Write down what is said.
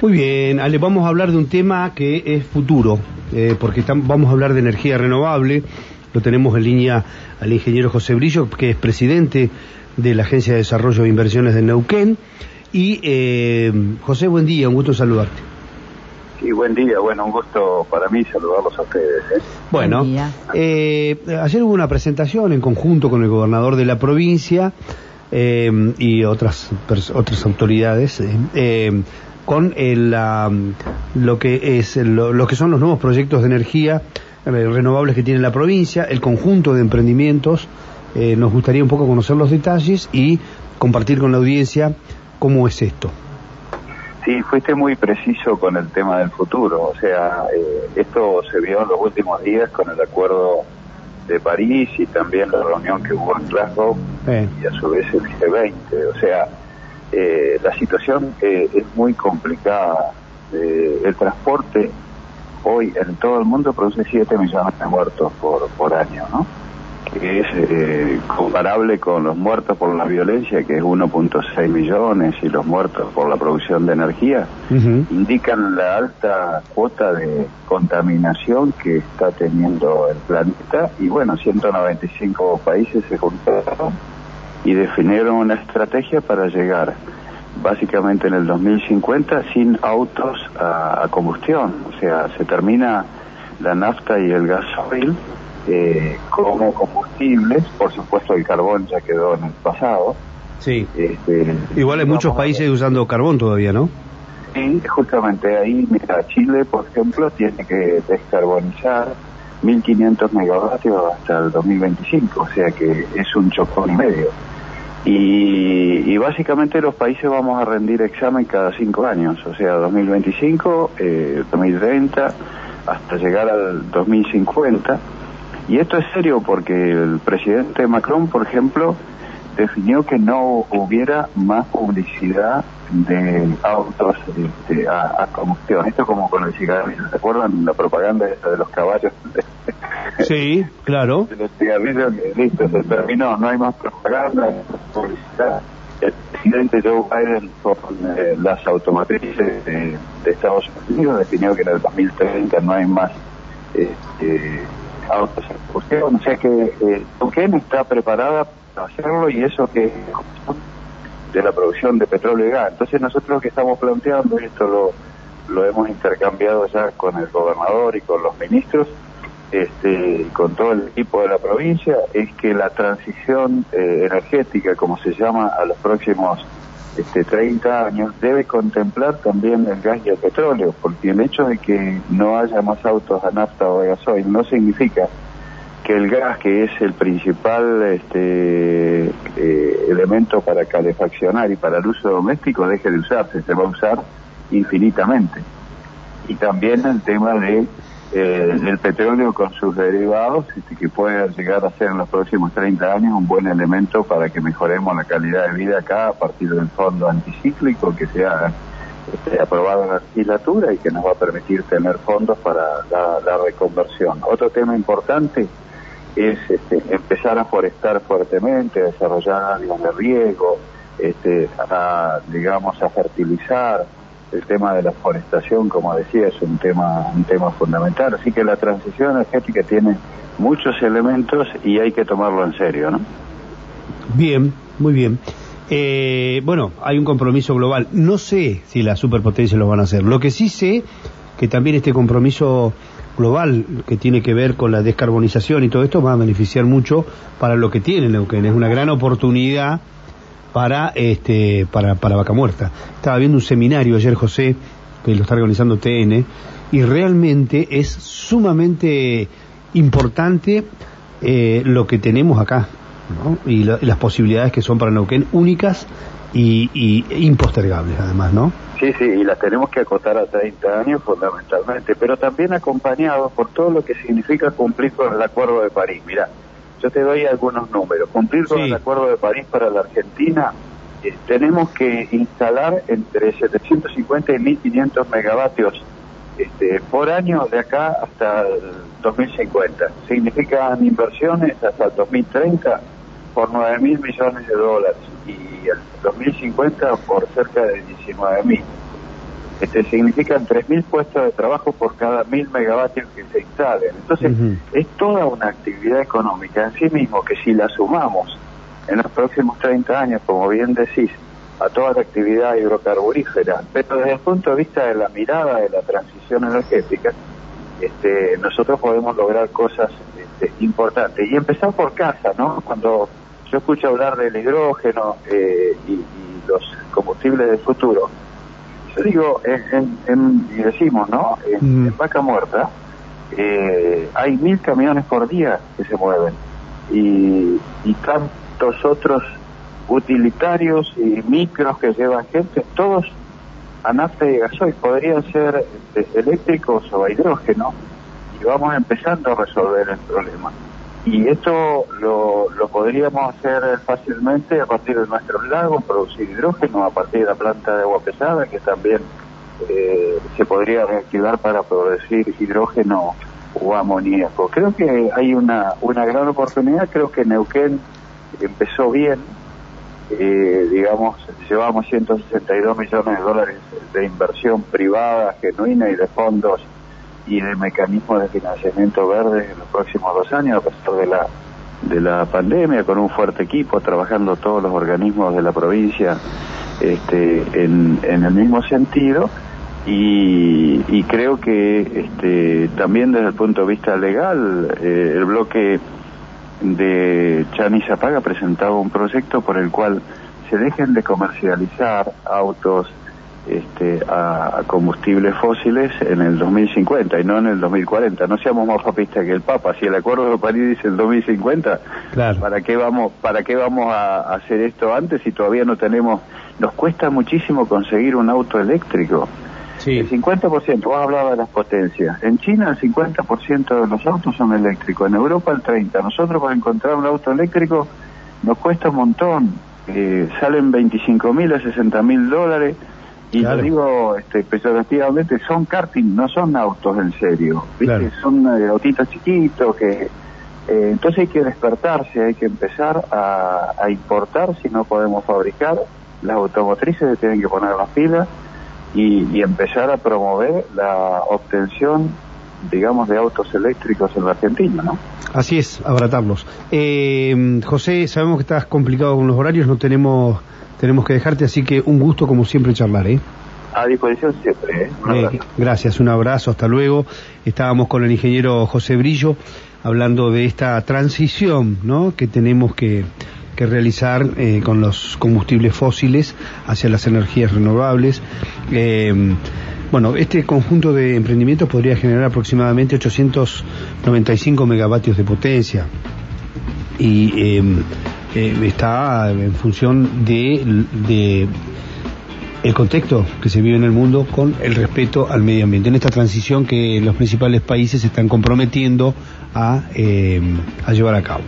Muy bien, Ale, vamos a hablar de un tema que es futuro, eh, porque vamos a hablar de energía renovable. Lo tenemos en línea al ingeniero José Brillo, que es presidente de la Agencia de Desarrollo de Inversiones de Neuquén. Y eh, José, buen día, un gusto saludarte. Sí, buen día, bueno, un gusto para mí saludarlos a ustedes. ¿eh? Bueno, ayer hubo una presentación en conjunto con el gobernador de la provincia y otras, otras autoridades con el, lo que es lo, que son los nuevos proyectos de energía eh, renovables que tiene la provincia, el conjunto de emprendimientos. Eh, nos gustaría un poco conocer los detalles y compartir con la audiencia cómo es esto. Sí, fuiste muy preciso con el tema del futuro. O sea, eh, esto se vio en los últimos días con el acuerdo de París y también la reunión que hubo en Glasgow y a su vez el G20. O sea, eh, la situación eh, es muy complicada. Eh, el transporte hoy en todo el mundo produce 7 millones de muertos por, por año, ¿no? que es comparable con los muertos por la violencia, que es 1.6 millones, y los muertos por la producción de energía, indican la alta cuota de contaminación que está teniendo el planeta. Y bueno, 195 países se juntaron y definieron una estrategia para llegar básicamente en el 2050 sin autos a, combustión. O sea, se termina la nafta y el gasoil eh, como combustibles. Por supuesto, el carbón ya quedó en el pasado. Sí. Este, Igual hay muchos países usando carbón todavía, ¿no? Sí, justamente ahí, mira, Chile, por ejemplo, tiene que descarbonizar 1.500 megavatios hasta el 2025, o sea que es un chocón y medio. Y, básicamente los países vamos a rendir examen cada cinco años, o sea, 2025, eh, 2030, hasta llegar al 2050. Y esto es serio porque el presidente Macron, por ejemplo, definió que no hubiera más publicidad de autos este, a, combustión. Esto como con el cigarrillo, ¿se acuerdan la propaganda de los caballos? Sí, claro. De los cigarrillos, listo, se terminó, no hay más propaganda, publicidad. El presidente Joe Biden con eh, las automotrices de, Estados Unidos definió que en el 2030 no hay más este, autos combustión, o sea que eh, está preparada hacerlo y eso que de la producción de petróleo y gas. Entonces nosotros lo que estamos planteando, y esto lo, lo hemos intercambiado ya con el gobernador y con los ministros, este, con todo el equipo de la provincia, es que la transición eh, energética, como se llama, a los próximos este, 30 años, debe contemplar también el gas y el petróleo, porque el hecho de que no haya más autos a nafta o a gasoil no significa que el gas, que es el principal este, eh, elemento para calefaccionar y para el uso doméstico, deje de usarse, se va a usar infinitamente. Y también el tema de eh, el petróleo con sus derivados, este, que puede llegar a ser en los próximos 30 años un buen elemento para que mejoremos la calidad de vida acá a partir del fondo anticíclico que se ha este, aprobado en la legislatura y que nos va a permitir tener fondos para la reconversión. Otro tema importante es este, empezar a forestar fuertemente, a desarrollar áreas de riego, este, digamos, a fertilizar. El tema de la forestación, como decía, es un tema, un tema fundamental. Así que la transición energética tiene muchos elementos y hay que tomarlo en serio, ¿no? Bien, muy bien. Eh, bueno, hay un compromiso global. No sé si las superpotencias lo van a hacer. Lo que sí sé que también este compromiso global que tiene que ver con la descarbonización y todo esto va a beneficiar mucho para lo que tiene Neuquén. Es una gran oportunidad para este para, para Vaca Muerta. Estaba viendo un seminario ayer, José, que lo está organizando TN, y realmente es sumamente importante eh, lo que tenemos acá, y, las posibilidades que son para Neuquén únicas y, y impostergables, además, ¿no? Sí, sí, y las tenemos que acotar a 30 años fundamentalmente, pero también acompañados por todo lo que significa cumplir con el Acuerdo de París. Mira, yo te doy algunos números. Cumplir con el Acuerdo de París para la Argentina, eh, tenemos que instalar entre 750 y 1500 megavatios este, por año de acá hasta el 2050. Significan inversiones hasta el 2030 por 9 mil millones de dólares y el 2050 por cerca de 19 mil. Este, significan 3.000 puestos de trabajo por cada 1.000 megavatios que se instalen. Entonces, es toda una actividad económica en sí mismo que si la sumamos en los próximos 30 años, como bien decís, a toda la actividad hidrocarburífera, pero desde el punto de vista de la mirada de la transición energética, este, nosotros podemos lograr cosas este, importantes. Y empezar por casa, ¿no? Cuando yo escucho hablar del hidrógeno eh, y, los combustibles del futuro, yo digo, en, y decimos, ¿no? En, Vaca Muerta eh, hay mil camiones por día que se mueven y, y tantos otros utilitarios y micros que llevan gente, todos a nafta y gasoil, podrían ser este, eléctricos o a hidrógeno, y vamos empezando a resolver el problema. Y esto lo, lo podríamos hacer fácilmente a partir de nuestros lagos, producir hidrógeno a partir de la planta de agua pesada, que también eh, se podría reactivar para producir hidrógeno o amoníaco. Creo que hay una, una gran oportunidad, creo que Neuquén empezó bien, eh, digamos, llevamos 162 millones de dólares de inversión privada, genuina y de fondos y de mecanismos de financiamiento verde en los próximos dos años, a pesar de la, de la pandemia, con un fuerte equipo, trabajando todos los organismos de la provincia este, en, en el mismo sentido. Y, y creo que este, también desde el punto de vista legal, eh, el bloque de Chani Zapaga presentaba un proyecto por el cual se dejen de comercializar autos este, a, combustibles fósiles en el 2050 y no en el 2040. No seamos más papistas que el Papa. Si el Acuerdo de París dice el 2050, ¿para qué vamos, para qué vamos a hacer esto antes si todavía no tenemos? Nos cuesta muchísimo conseguir un auto eléctrico. El 50%, vos hablabas de las potencias. En China el 50% de los autos son eléctricos, en Europa el 30%. Nosotros para encontrar un auto eléctrico nos cuesta un montón. Eh, salen 25 mil a 60 mil dólares. Y lo digo este, peyorativamente, son karting, no son autos en serio. ¿viste? Son eh, autitos chiquitos que... Eh, entonces hay que despertarse, hay que empezar a, a importar si no podemos fabricar. Las automotrices se tienen que poner las pilas y, empezar a promover la obtención, digamos, de autos eléctricos en la Argentina, ¿no? Así es, abratarlos. Eh, José, sabemos que estás complicado con los horarios, no tenemos tenemos que dejarte, así que un gusto como siempre charlar, ¿eh? A disposición siempre, ¿eh? eh gracias, un abrazo, hasta luego. Estábamos con el ingeniero José Brillo hablando de esta transición, ¿no? Que tenemos que que realizar eh, con los combustibles fósiles hacia las energías renovables. Eh, bueno, este conjunto de emprendimientos podría generar aproximadamente 895 megavatios de potencia y eh, está en función de, el contexto que se vive en el mundo con el respeto al medio ambiente, en esta transición que los principales países están comprometiendo a, a llevar a cabo.